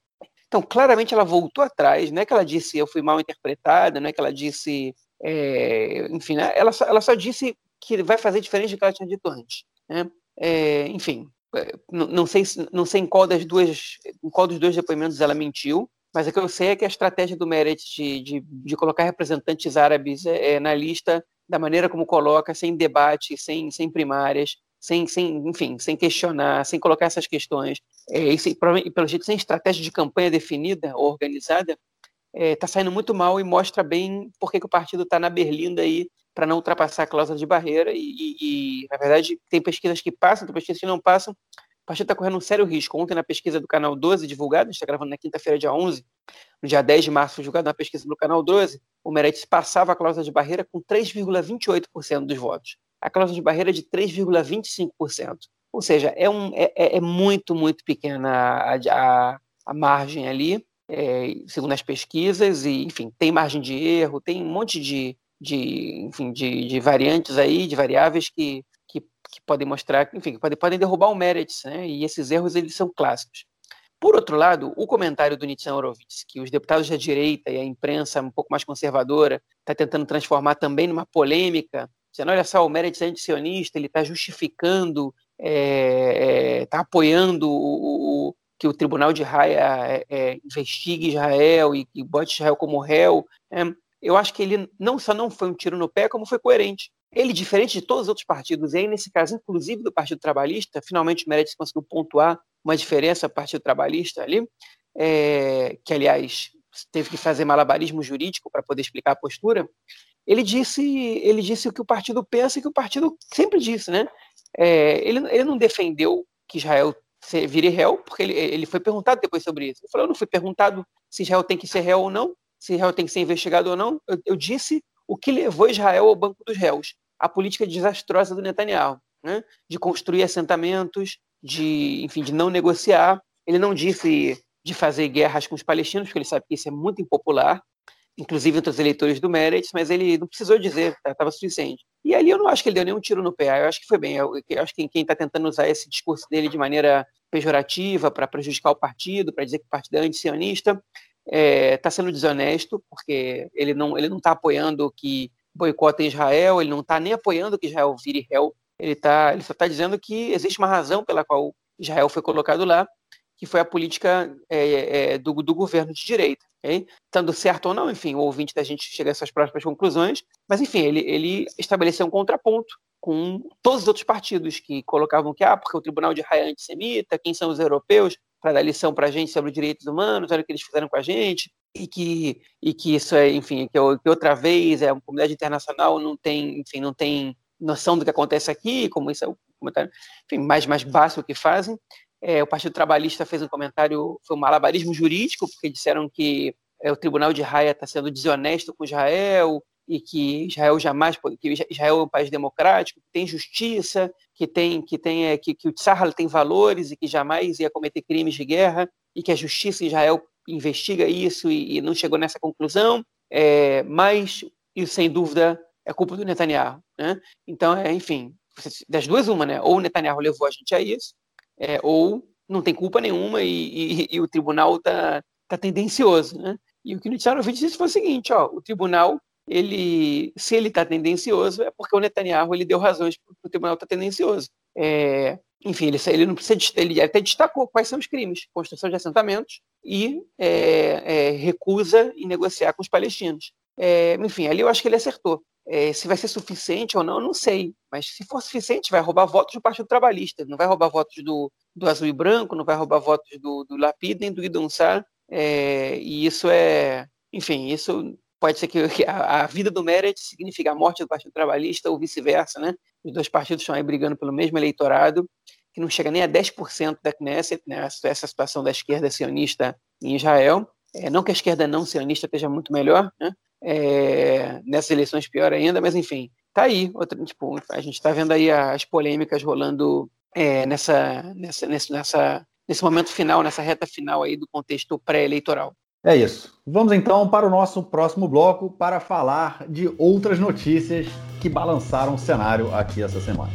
Então, claramente ela voltou atrás, não é que ela disse eu fui mal interpretada, não é que ela disse, é, enfim, né? ela, só, ela só disse que vai fazer diferente do que ela tinha dito antes. Né? É, enfim, é, não, sei, não sei em qual, das duas, em qual dos dois depoimentos ela mentiu, mas o que eu sei é que a estratégia do Meretz de, de, de colocar representantes árabes é, na lista, da maneira como coloca, sem debate, sem, sem primárias, sem, sem, enfim, sem questionar, sem colocar essas questões, é, e, pelo jeito sem estratégia de campanha definida ou organizada, está é, tá saindo muito mal e mostra bem por que, o partido está na berlinda aí para não ultrapassar a cláusula de barreira e, e, e, na verdade, tem pesquisas que passam, tem pesquisas que não passam, o partido está correndo um sério risco. Ontem, na pesquisa do Canal 12, divulgada, a gente está gravando na quinta-feira, dia 11, no dia 10 de março, foi divulgada na pesquisa do Canal 12, o Meirelles passava a cláusula de barreira com 3,28% dos votos a cláusula de barreira é de 3,25%. Ou seja, é, um, é, é, é muito, muito pequena a, a, a margem ali, é, segundo as pesquisas, e, enfim, tem margem de erro, tem um monte de, de, enfim, de, de variantes aí, de variáveis que, que, que podem mostrar, enfim, que podem, podem derrubar o Meretz, né? e esses erros eles são clássicos. Por outro lado, o comentário do Nitzan Horowitz, que os deputados da direita e a imprensa um pouco mais conservadora está tentando transformar também numa polêmica dizendo, olha só, o Meretz é antisionista, ele está justificando, está é, é, tá apoiando o, o, que o Tribunal de Haia é, é, investigue Israel e, e bote Israel como réu. É, eu acho que ele não só não foi um tiro no pé, como foi coerente. Ele, diferente de todos os outros partidos, e aí nesse caso, inclusive do Partido Trabalhista, finalmente o Meretz conseguiu pontuar uma diferença do Partido Trabalhista ali, é, que aliás teve que fazer malabarismo jurídico para poder explicar a postura, ele disse, ele disse o que o partido pensa e que o partido sempre disse, né? É, ele, ele não defendeu que Israel vire réu, porque ele, ele foi perguntado depois sobre isso. Ele falou, eu não fui perguntado se Israel tem que ser réu ou não, se Israel tem que ser investigado ou não. Eu, eu disse o que levou Israel ao banco dos réus, a política desastrosa do Netanyahu, né? de construir assentamentos, de, enfim, de não negociar. Ele não disse de fazer guerras com os palestinos, porque ele sabe que isso é muito impopular inclusive entre os eleitores do Meretz, mas ele não precisou dizer, estava tá, suficiente. E ali eu não acho que ele deu nenhum tiro no pé, eu acho que foi bem. Eu, acho que quem está tentando usar esse discurso dele de maneira pejorativa para prejudicar o partido, para dizer que o partido é antisionista, está é, tá sendo desonesto, porque ele não ele não está apoiando que boicotem Israel, ele não está nem apoiando que Israel vire réu, ele, tá, ele só está dizendo que existe uma razão pela qual Israel foi colocado lá, que foi a política é, é, do, do, governo de direita. Okay? Estando certo ou não, enfim, o ouvinte da gente chega a essas próprias conclusões, mas enfim, ele, ele estabeleceu um contraponto com todos os outros partidos que colocavam que, ah, porque o Tribunal de Haia é antissemita, quem são os europeus para dar lição para a gente sobre os direitos humanos, olha o que eles fizeram com a gente, e que, e que isso é, enfim, que, que outra vez é, a comunidade internacional não tem, enfim, não tem noção do que acontece aqui, como isso é o comentário, enfim, mais, mais básico que fazem, é, o Partido Trabalhista fez um comentário, foi um malabarismo jurídico, porque disseram que é, o Tribunal de Haia está sendo desonesto com Israel e que Israel jamais que Israel é um país democrático, que tem justiça, que tem que tem é, que, que o Tzahal tem valores e que jamais ia cometer crimes de guerra e que a justiça em Israel investiga isso e, e não chegou nessa conclusão, é, mas isso sem dúvida é culpa do Netanyahu, né? Então, é, enfim, das duas uma, né? Ou o Netanyahu levou a gente a isso, é, ou não tem culpa nenhuma e, e, e o tribunal está tá tendencioso, né? E o que o Nitsarovich disse foi o seguinte, ó, o tribunal, ele, se ele está tendencioso, é porque o Netanyahu ele deu razões para o tribunal estar tá tendencioso. É, enfim, ele, ele não precisa, ele até destacou quais são os crimes, construção de assentamentos e é, é, recusa em negociar com os palestinos. É, enfim, ali eu acho que ele acertou. É, se vai ser suficiente ou não, não sei. Mas se for suficiente, vai roubar votos do Partido Trabalhista. Não vai roubar votos do, do Azul e Branco, não vai roubar votos do, do Lapid nem do Idon Sar. É, e isso é, enfim, isso pode ser que a, a vida do Meredith signifique a morte do Partido Trabalhista ou vice-versa, né? Os dois partidos estão aí brigando pelo mesmo eleitorado, que não chega nem a 10% da Knesset, né? Essa situação da esquerda sionista em Israel. É, não que a esquerda não sionista esteja muito melhor, né? É, nessas eleições pior ainda, mas enfim, tá aí. Outra, tipo, a gente está vendo aí as polêmicas rolando é, nessa, nessa, nessa, nesse momento final, nessa reta final aí do contexto pré-eleitoral. É isso. Vamos então para o nosso próximo bloco para falar de outras notícias que balançaram o cenário aqui essa semana.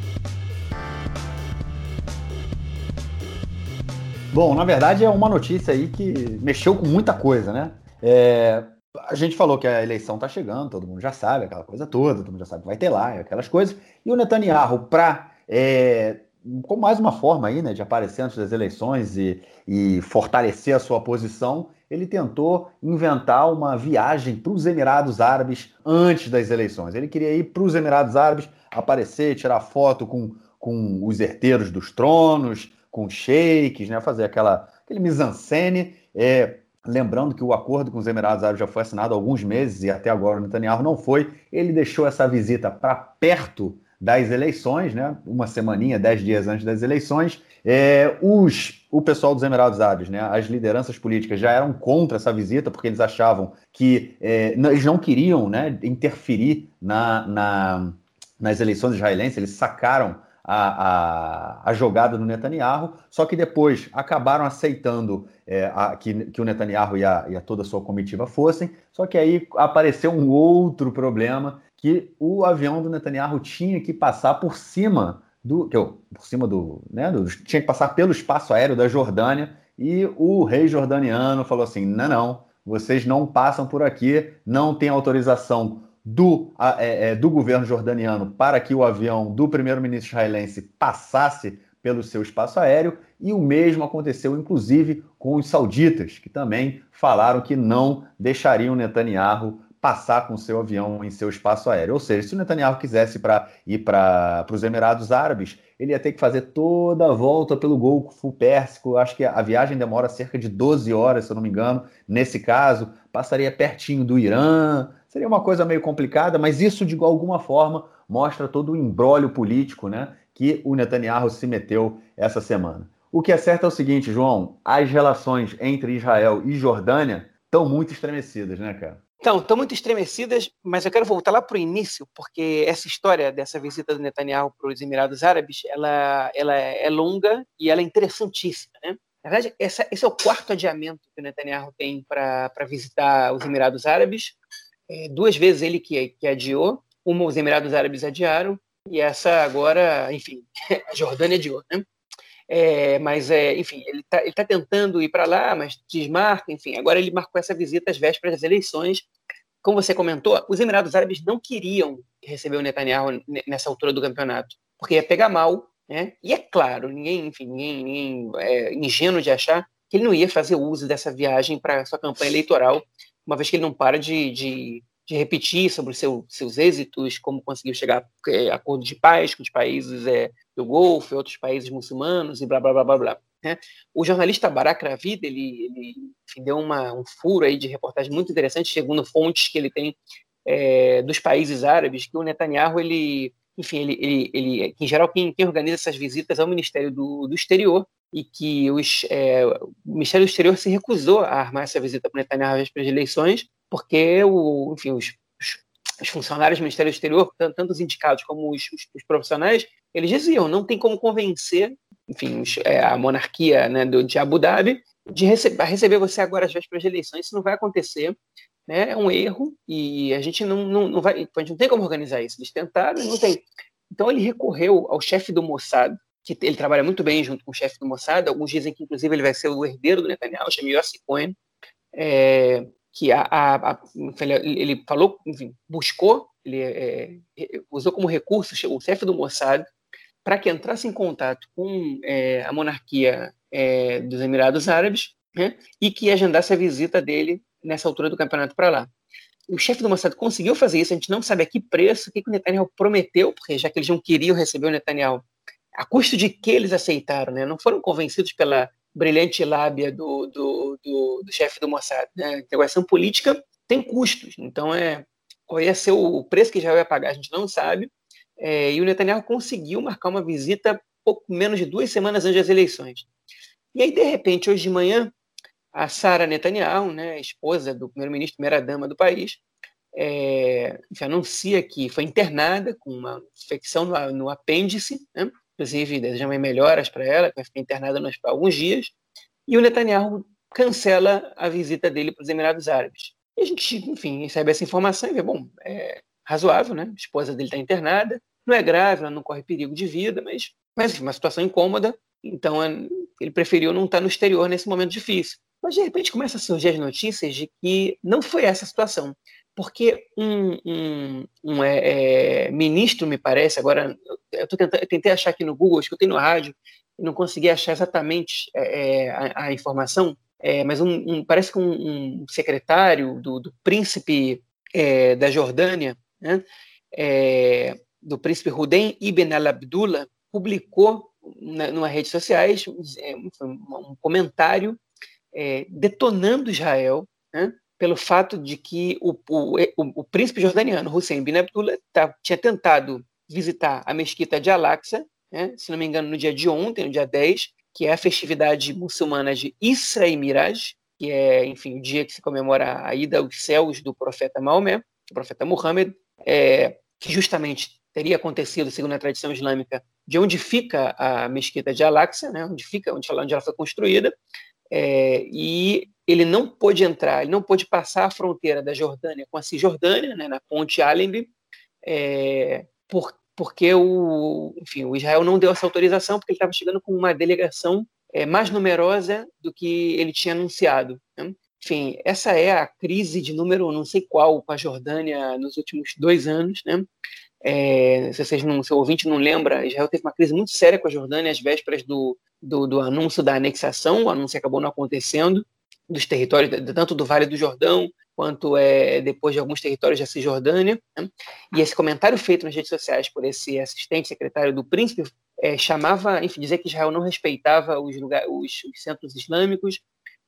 Bom, na verdade é uma notícia aí que mexeu com muita coisa, né? É, a gente falou que a eleição está chegando, todo mundo já sabe, aquela coisa toda, todo mundo já sabe que vai ter lá, aquelas coisas. E o Netanyahu, para é, com mais uma forma aí, né, de aparecer antes das eleições e, e fortalecer a sua posição, ele tentou inventar uma viagem para os Emirados Árabes antes das eleições. Ele queria ir para os Emirados Árabes, aparecer, tirar foto com, com os herdeiros dos tronos, com sheiks, né, fazer aquela, aquele mise-en-scène. É, lembrando que o acordo com os Emirados Árabes já foi assinado há alguns meses e até agora o Netanyahu não foi. Ele deixou essa visita para perto das eleições, né? Uma semaninha, dez dias antes das eleições, é, os, o pessoal dos Emirados Árabes, né? As lideranças políticas já eram contra essa visita porque eles achavam que é, não, eles não queriam, né? Interferir na, na, nas eleições israelenses. Eles sacaram a, a, a, jogada do Netanyahu, só que depois acabaram aceitando é, a, que, que o Netanyahu e a, e a toda a sua comitiva fossem, só que aí apareceu um outro problema, que o avião do Netanyahu tinha que passar por cima do. Que, por cima do, né, do. Tinha que passar pelo espaço aéreo da Jordânia. E o rei jordaniano falou assim: não, não, vocês não passam por aqui, não tem autorização do, é, é, do governo jordaniano para que o avião do primeiro-ministro israelense passasse pelo seu espaço aéreo, e o mesmo aconteceu, inclusive, com os sauditas, que também falaram que não deixariam Netanyahu passar com seu avião em seu espaço aéreo. Ou seja, se o Netanyahu quisesse pra, ir para os Emirados Árabes, ele ia ter que fazer toda a volta pelo Golfo Pérsico. Acho que a viagem demora cerca de 12 horas, se eu não me engano. Nesse caso, passaria pertinho do Irã. Seria uma coisa meio complicada, mas isso, de alguma forma, mostra todo o embrólio político né, que o Netanyahu se meteu essa semana. O que é certo é o seguinte, João: as relações entre Israel e Jordânia estão muito estremecidas, né, cara? Então, estão muito estremecidas, mas eu quero voltar lá para o início, porque essa história dessa visita do Netanyahu para os Emirados Árabes, ela, ela é longa e ela é interessantíssima, né? Na verdade, essa, esse é o quarto adiamento que o Netanyahu tem para visitar os Emirados Árabes. É, duas vezes ele que, que adiou, uma os Emirados Árabes adiaram, e essa agora, enfim, a Jordânia adiou, né? É, mas, é, enfim, ele está tá tentando ir para lá, mas desmarca, enfim. Agora ele marcou essa visita às vésperas das eleições. Como você comentou, os Emirados Árabes não queriam receber o Netanyahu nessa altura do campeonato, porque ia pegar mal, né? E é claro, ninguém, enfim, ninguém, ninguém é ingênuo de achar que ele não ia fazer uso dessa viagem para sua campanha eleitoral, uma vez que ele não para de, de de repetir sobre os seu, seus êxitos, como conseguiu chegar a é, acordo de paz com os países é, do Golfo, outros países muçulmanos e blá blá blá blá blá. Né? O jornalista Barak Ravid, ele, ele enfim, deu uma, um furo aí de reportagem muito interessante, segundo fontes que ele tem é, dos países árabes, que o Netanyahu, ele, enfim, ele, ele, ele em geral, quem, quem organiza essas visitas é o Ministério do, do Exterior, e que os, é, o Ministério do Exterior se recusou a armar essa visita para Netanyahu às eleições, porque o, enfim, os, os funcionários do Ministério do Exterior, tanto, tanto os indicados como os, os, os, profissionais, eles diziam, não tem como convencer, enfim, os, é, a monarquia né, do, de Abu Dhabi de receber, receber você agora às vésperas de eleições, isso não vai acontecer, né, é um erro e a gente não, não, não vai, a gente não tem como organizar isso. Eles tentaram não tem. Então ele recorreu ao chefe do Mossad, que ele trabalha muito bem junto com o chefe do Mossad. Alguns dizem que inclusive ele vai ser o herdeiro do Netanyahu, chama Yossi Cohen, é, que a, a, a, ele falou, enfim, buscou, ele é, usou como recurso o chefe do Mossad para que entrasse em contato com é, a monarquia é, dos Emirados Árabes né, e que agendasse a visita dele nessa altura do campeonato para lá. O chefe do Mossad conseguiu fazer isso, a gente não sabe a que preço, o que, que o Netanyahu prometeu, porque já que eles não queriam receber o Netanyahu, a custo de que eles aceitaram, né? não foram convencidos pela brilhante lábia do, do, do, do chefe do Mossad. Né? A negociação política tem custos, então é, qual ia ser o preço que já ia pagar, a gente não sabe, é, e o Netanyahu conseguiu marcar uma visita pouco menos de duas semanas antes das eleições. E aí, de repente, hoje de manhã, a Sara Netanyahu, né, esposa do primeiro-ministro, primeira-dama do país, é, anuncia que foi internada com uma infecção no, no apêndice, né, inclusive desejamos melhoras para ela, que vai ficar internada nos, por alguns dias, e o Netanyahu cancela a visita dele para os Emirados Árabes. E a gente, enfim, recebe essa informação e vê, bom, é razoável, né? A esposa dele está internada, não é grave, ela não corre perigo de vida, mas, mas enfim, uma situação incômoda, então ele preferiu não estar no exterior nesse momento difícil. Mas de repente começa a surgir as notícias de que não foi essa a situação, porque um, um, um é, é, ministro, me parece, agora eu, tentando, eu, tentei achar aqui no Google, escutei no rádio, não consegui achar exatamente é, é a, a, informação, é, mas um, parece que um, secretário do, do príncipe é, da Jordânia, né, do príncipe Rudem Ibn al-Abdullah, publicou na, numa redes sociais um comentário é, detonando Israel né, pelo fato de que o, o, o, príncipe jordaniano Hussein bin Abdullah tá, tinha tentado visitar a mesquita de Al-Aqsa, né, se não me engano, no dia de ontem, no dia 10, que é a festividade muçulmana de Isra e Miraj, que é, enfim, o dia que se comemora a ida aos céus do profeta Maomé, do profeta Muhammad, é, que justamente teria acontecido, segundo a tradição islâmica, de onde fica a mesquita de Al-Aqsa, né, onde fica, onde onde ela foi construída, é, e ele não pôde entrar, ele não pôde passar a fronteira da Jordânia com a Cisjordânia, né, na ponte Allenby, é, por, porque o, enfim, o Israel não deu essa autorização, porque ele estava chegando com uma delegação é, mais numerosa do que ele tinha anunciado. Né? Enfim, essa é a crise de número não sei qual com a Jordânia nos últimos dois anos. Né? É, se vocês não, seu ouvinte não lembra, Israel teve uma crise muito séria com a Jordânia às vésperas do, do, do anúncio da anexação, o anúncio acabou não acontecendo, dos territórios, tanto do Vale do Jordão, quanto é, depois de alguns territórios da Cisjordânia. Né? E esse comentário feito nas redes sociais por esse assistente secretário do príncipe é, chamava, enfim, dizer que Israel não respeitava os, lugar, os, os centros islâmicos,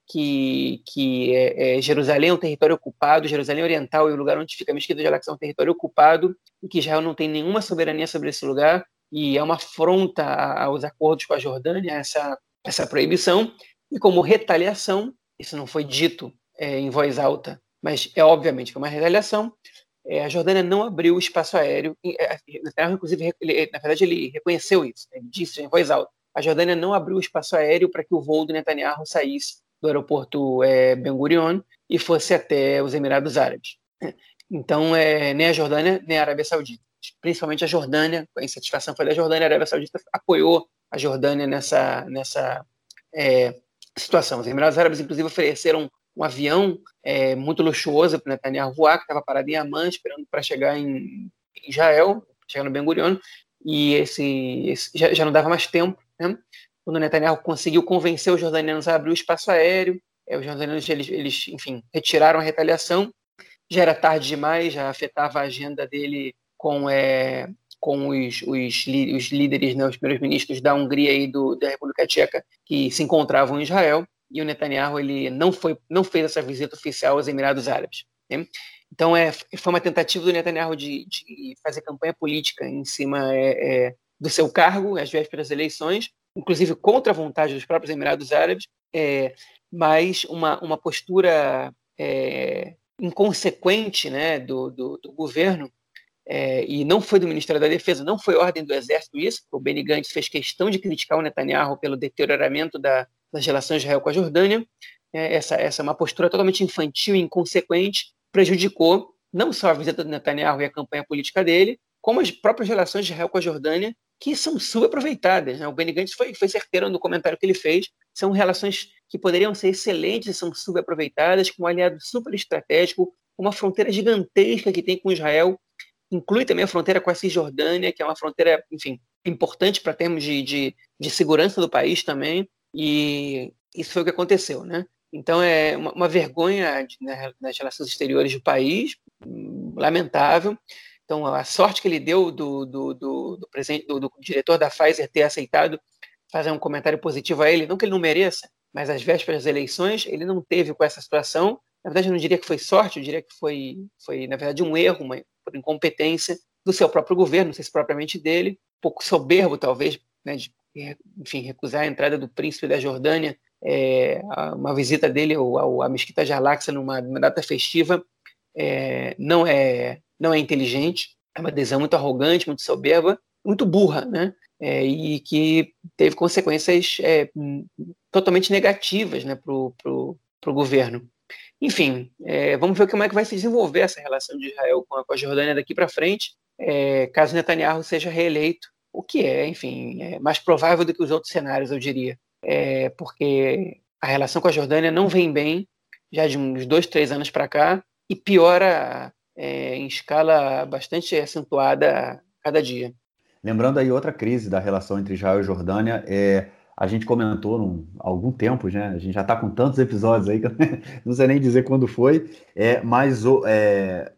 que, que é, é, Jerusalém é um território ocupado, Jerusalém Oriental é o lugar onde fica a Mesquita de Al-Aqsa é um território ocupado, e que Israel não tem nenhuma soberania sobre esse lugar, e é uma afronta aos acordos com a Jordânia, essa, essa proibição, e como retaliação, isso não foi dito é, em voz alta, mas é obviamente que é uma retaliação, é, a Jordânia não abriu o espaço aéreo, é, inclusive, ele, na verdade, ele reconheceu isso, ele disse em voz alta, a Jordânia não abriu o espaço aéreo para que o voo do Netanyahu saísse do aeroporto é, Ben Gurion e fosse até os Emirados Árabes. Então, é, nem a Jordânia, nem a Arábia Saudita. Principalmente a Jordânia, a insatisfação foi da Jordânia, a Arábia Saudita apoiou a Jordânia nessa, nessa é, situação. Os Emirados Árabes, inclusive, ofereceram um avião é, muito luxuoso para Netanyahu voar, que estava parado em Amman, esperando para chegar em Israel, chegar no Ben Gurion, e esse, esse já, já, não dava mais tempo. Né? Quando Netanyahu conseguiu convencer os jordanianos a abrir o espaço aéreo, é, os jordanianos, eles, eles, enfim, retiraram a retaliação, já era tarde demais, já afetava a agenda dele com, é, com os, os, os líderes, né, os primeiros ministros da Hungria e do, da República Tcheca que se encontravam em Israel, e o Netanyahu ele não, foi, não fez essa visita oficial aos Emirados Árabes. Né? Então é, foi uma tentativa do Netanyahu de, de fazer campanha política em cima é, é, do seu cargo, às vésperas das eleições, inclusive contra a vontade dos próprios Emirados Árabes, é, mas uma, uma postura é, inconsequente né, do, do, do governo, é, e não foi do Ministério da Defesa, não foi ordem do Exército isso, o Benny Gantz fez questão de criticar o Netanyahu pelo deterioramento da, das relações de Israel com a Jordânia, é, essa, essa é uma postura totalmente infantil e inconsequente, prejudicou não só a visita do Netanyahu e a campanha política dele, como as próprias relações de Israel com a Jordânia, que são subaproveitadas. Né? O Benny Gantz foi, foi certeiro no comentário que ele fez, são relações que poderiam ser excelentes e são subaproveitadas, com um aliado super estratégico, uma fronteira gigantesca que tem com Israel, inclui também a fronteira com a Cisjordânia, que é uma fronteira, enfim, importante para termos de, de, de, segurança do país também, e isso foi o que aconteceu, né? Então é uma, uma vergonha de, né, nas relações exteriores do país, lamentável. Então a sorte que ele deu do, do, do, do, do, do diretor da Pfizer ter aceitado fazer um comentário positivo a ele, não que ele não mereça, mas às vésperas das eleições ele não teve com essa situação. Na verdade, eu não diria que foi sorte, eu diria que foi, foi na verdade, um erro, uma, incompetência do seu próprio governo, não sei se propriamente dele, um pouco soberbo, talvez, né, de, enfim, recusar a entrada do príncipe da Jordânia, é, uma visita dele ao, à Mesquita Al-Aqsa numa, numa, data festiva, é, não, é, não é inteligente, é uma adesão muito arrogante, muito soberba, muito burra, né? É, e que teve consequências é, totalmente negativas né, para o governo. Enfim, é, vamos ver como é que vai se desenvolver essa relação de Israel com a, com a Jordânia daqui para frente, é, caso Netanyahu seja reeleito, o que é, enfim, é mais provável do que os outros cenários, eu diria, é, porque a relação com a Jordânia não vem bem, já de uns dois, três anos para cá, e piora é, em escala bastante acentuada cada dia. Lembrando aí outra crise da relação entre Israel e Jordânia, é a gente comentou há algum tempo, né? A gente já está com tantos episódios aí que eu não sei nem dizer quando foi, é, mas é,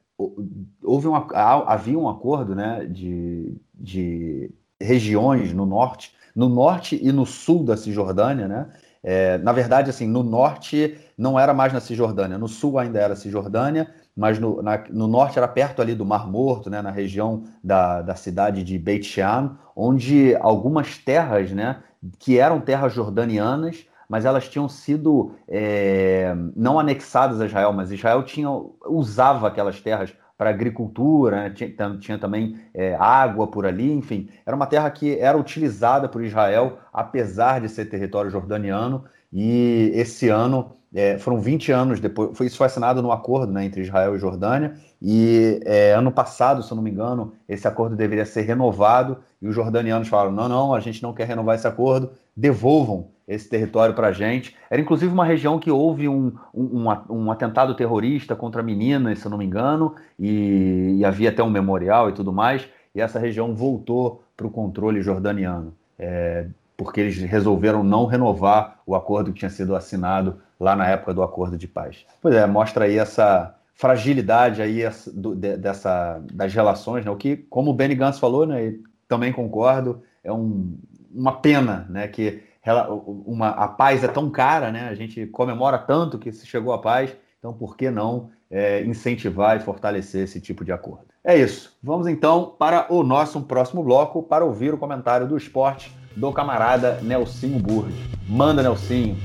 houve havia um acordo né, de, de regiões no norte, no norte e no sul da Cisjordânia, né? É, na verdade, assim, no norte não era mais na Cisjordânia, no sul ainda era Cisjordânia, mas no, na, no norte era perto ali do Mar Morto, né, na região da, da cidade de Beit Shean, onde algumas terras, né, que eram terras jordanianas, mas elas tinham sido é, não anexadas a Israel, mas Israel tinha, usava aquelas terras para agricultura, né? tinha, tinha, também é, água por ali, enfim, era uma terra que era utilizada por Israel, apesar de ser território jordaniano, e esse ano, é, foram 20 anos depois, foi, isso foi assinado no acordo né, entre Israel e Jordânia, e é, ano passado, se eu não me engano, esse acordo deveria ser renovado, e os jordanianos falaram: não, não, a gente não quer renovar esse acordo, devolvam esse território para a gente. Era inclusive uma região que houve um, um, um, atentado terrorista contra meninas, se eu não me engano, e, e havia até um memorial e tudo mais, e essa região voltou para o controle jordaniano. É, porque eles resolveram não renovar o acordo que tinha sido assinado lá na época do acordo de paz. Pois é, mostra aí essa fragilidade aí do, de, dessa, das relações, né? o que, como o Benny Gantz falou, né, e também concordo, é um, uma pena né, que uma, a paz é tão cara, né, a gente comemora tanto que se chegou à paz, então por que não é, incentivar e fortalecer esse tipo de acordo? É isso. Vamos então para o nosso próximo bloco para ouvir o comentário do esporte do camarada Nelsinho Burri. Manda, Nelsinho.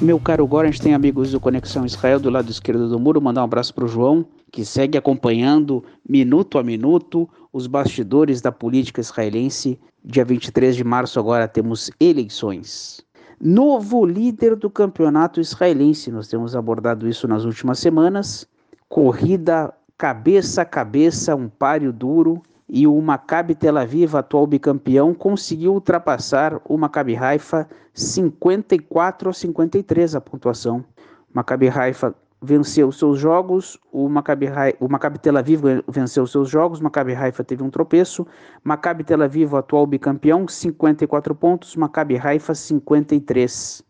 Meu caro Gorens, tem amigos do Conexão Israel do lado esquerdo do muro. Mandar um abraço para o João, que segue acompanhando minuto a minuto os bastidores da política israelense. Dia 23 de março, agora temos eleições. Novo líder do campeonato israelense, nós temos abordado isso nas últimas semanas. Corrida cabeça a cabeça, um páreo duro, e o Maccabi Tel Aviv, atual bicampeão, conseguiu ultrapassar o Maccabi Haifa 54 a 53 a pontuação. Maccabi Haifa venceu seus jogos, o Maccabi, o Maccabi Tel Aviv venceu seus jogos, o Maccabi Haifa teve um tropeço, Maccabi Tel Aviv, atual bicampeão, 54 pontos, Maccabi Haifa 53.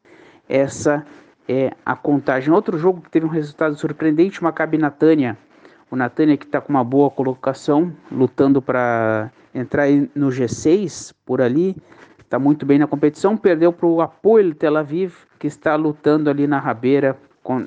Essa é a contagem. Outro jogo que teve um resultado surpreendente, o Maccabi Natânia o Natânia que está com uma boa colocação, lutando para entrar no G6 por ali, está muito bem na competição. Perdeu para o Apoio Tel Aviv, que está lutando ali na rabeira,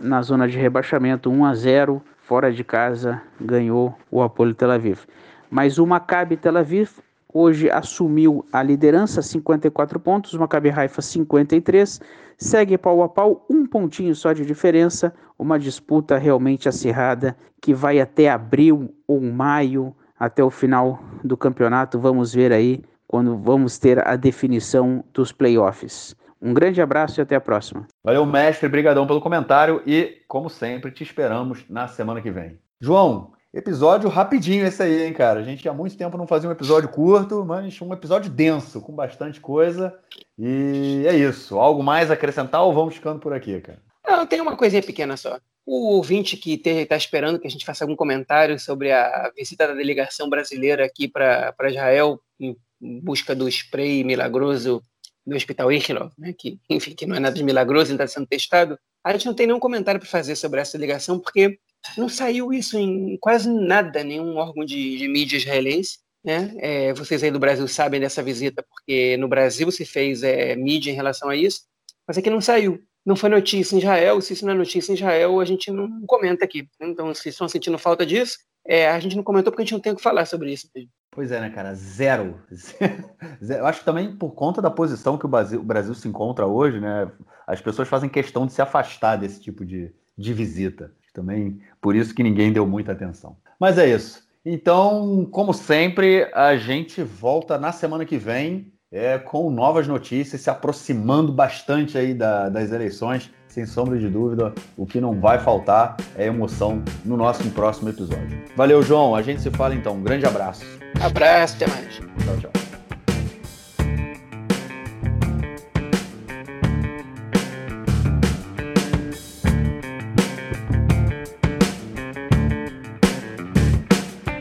na zona de rebaixamento 1 a 0 fora de casa, ganhou o Apoio Tel Aviv. Mas o Maccabi Tel Aviv hoje assumiu a liderança, 54 pontos, o Maccabi Haifa 53, segue pau a pau, um pontinho só de diferença, uma disputa realmente acirrada que vai até abril ou maio, até o final do campeonato, vamos ver aí quando vamos ter a definição dos playoffs. Um grande abraço e até a próxima. Valeu, mestre, brigadão pelo comentário e, como sempre, te esperamos na semana que vem. João, Episódio rapidinho esse aí, hein, cara? A gente há muito tempo não fazia um episódio curto, mas um episódio denso, com bastante coisa. E é isso. Algo mais a acrescentar ou vamos ficando por aqui, cara? Não, tem uma coisinha pequena só. O ouvinte que está esperando que a gente faça algum comentário sobre a visita da delegação brasileira aqui para Israel em busca do spray milagroso do Hospital Ichilov, né, que, enfim, que não é nada de milagroso, ele está sendo testado. A gente não tem nenhum comentário para fazer sobre essa delegação, porque não saiu isso em quase nada, nenhum órgão de, de mídia israelense. Né? É, vocês aí do Brasil sabem dessa visita, porque no Brasil se fez é, mídia em relação a isso, mas aqui não saiu. Não foi notícia em Israel, se isso não é notícia em Israel, a gente não comenta aqui. Então, se estão sentindo falta disso, é, a gente não comentou porque a gente não tem o que falar sobre isso. Pois é, né, cara? Zero. Zero. Eu acho que também por conta da posição que o Brasil, o Brasil se encontra hoje, né? As pessoas fazem questão de se afastar desse tipo de, de visita. Também por isso que ninguém deu muita atenção. Mas é isso. Então, como sempre, a gente volta na semana que vem é, com novas notícias, se aproximando bastante aí da, das eleições. Sem sombra de dúvida, o que não vai faltar é emoção no nosso próximo episódio. Valeu, João. A gente se fala então. Um grande abraço. Abraço, até mais. Tchau, tchau.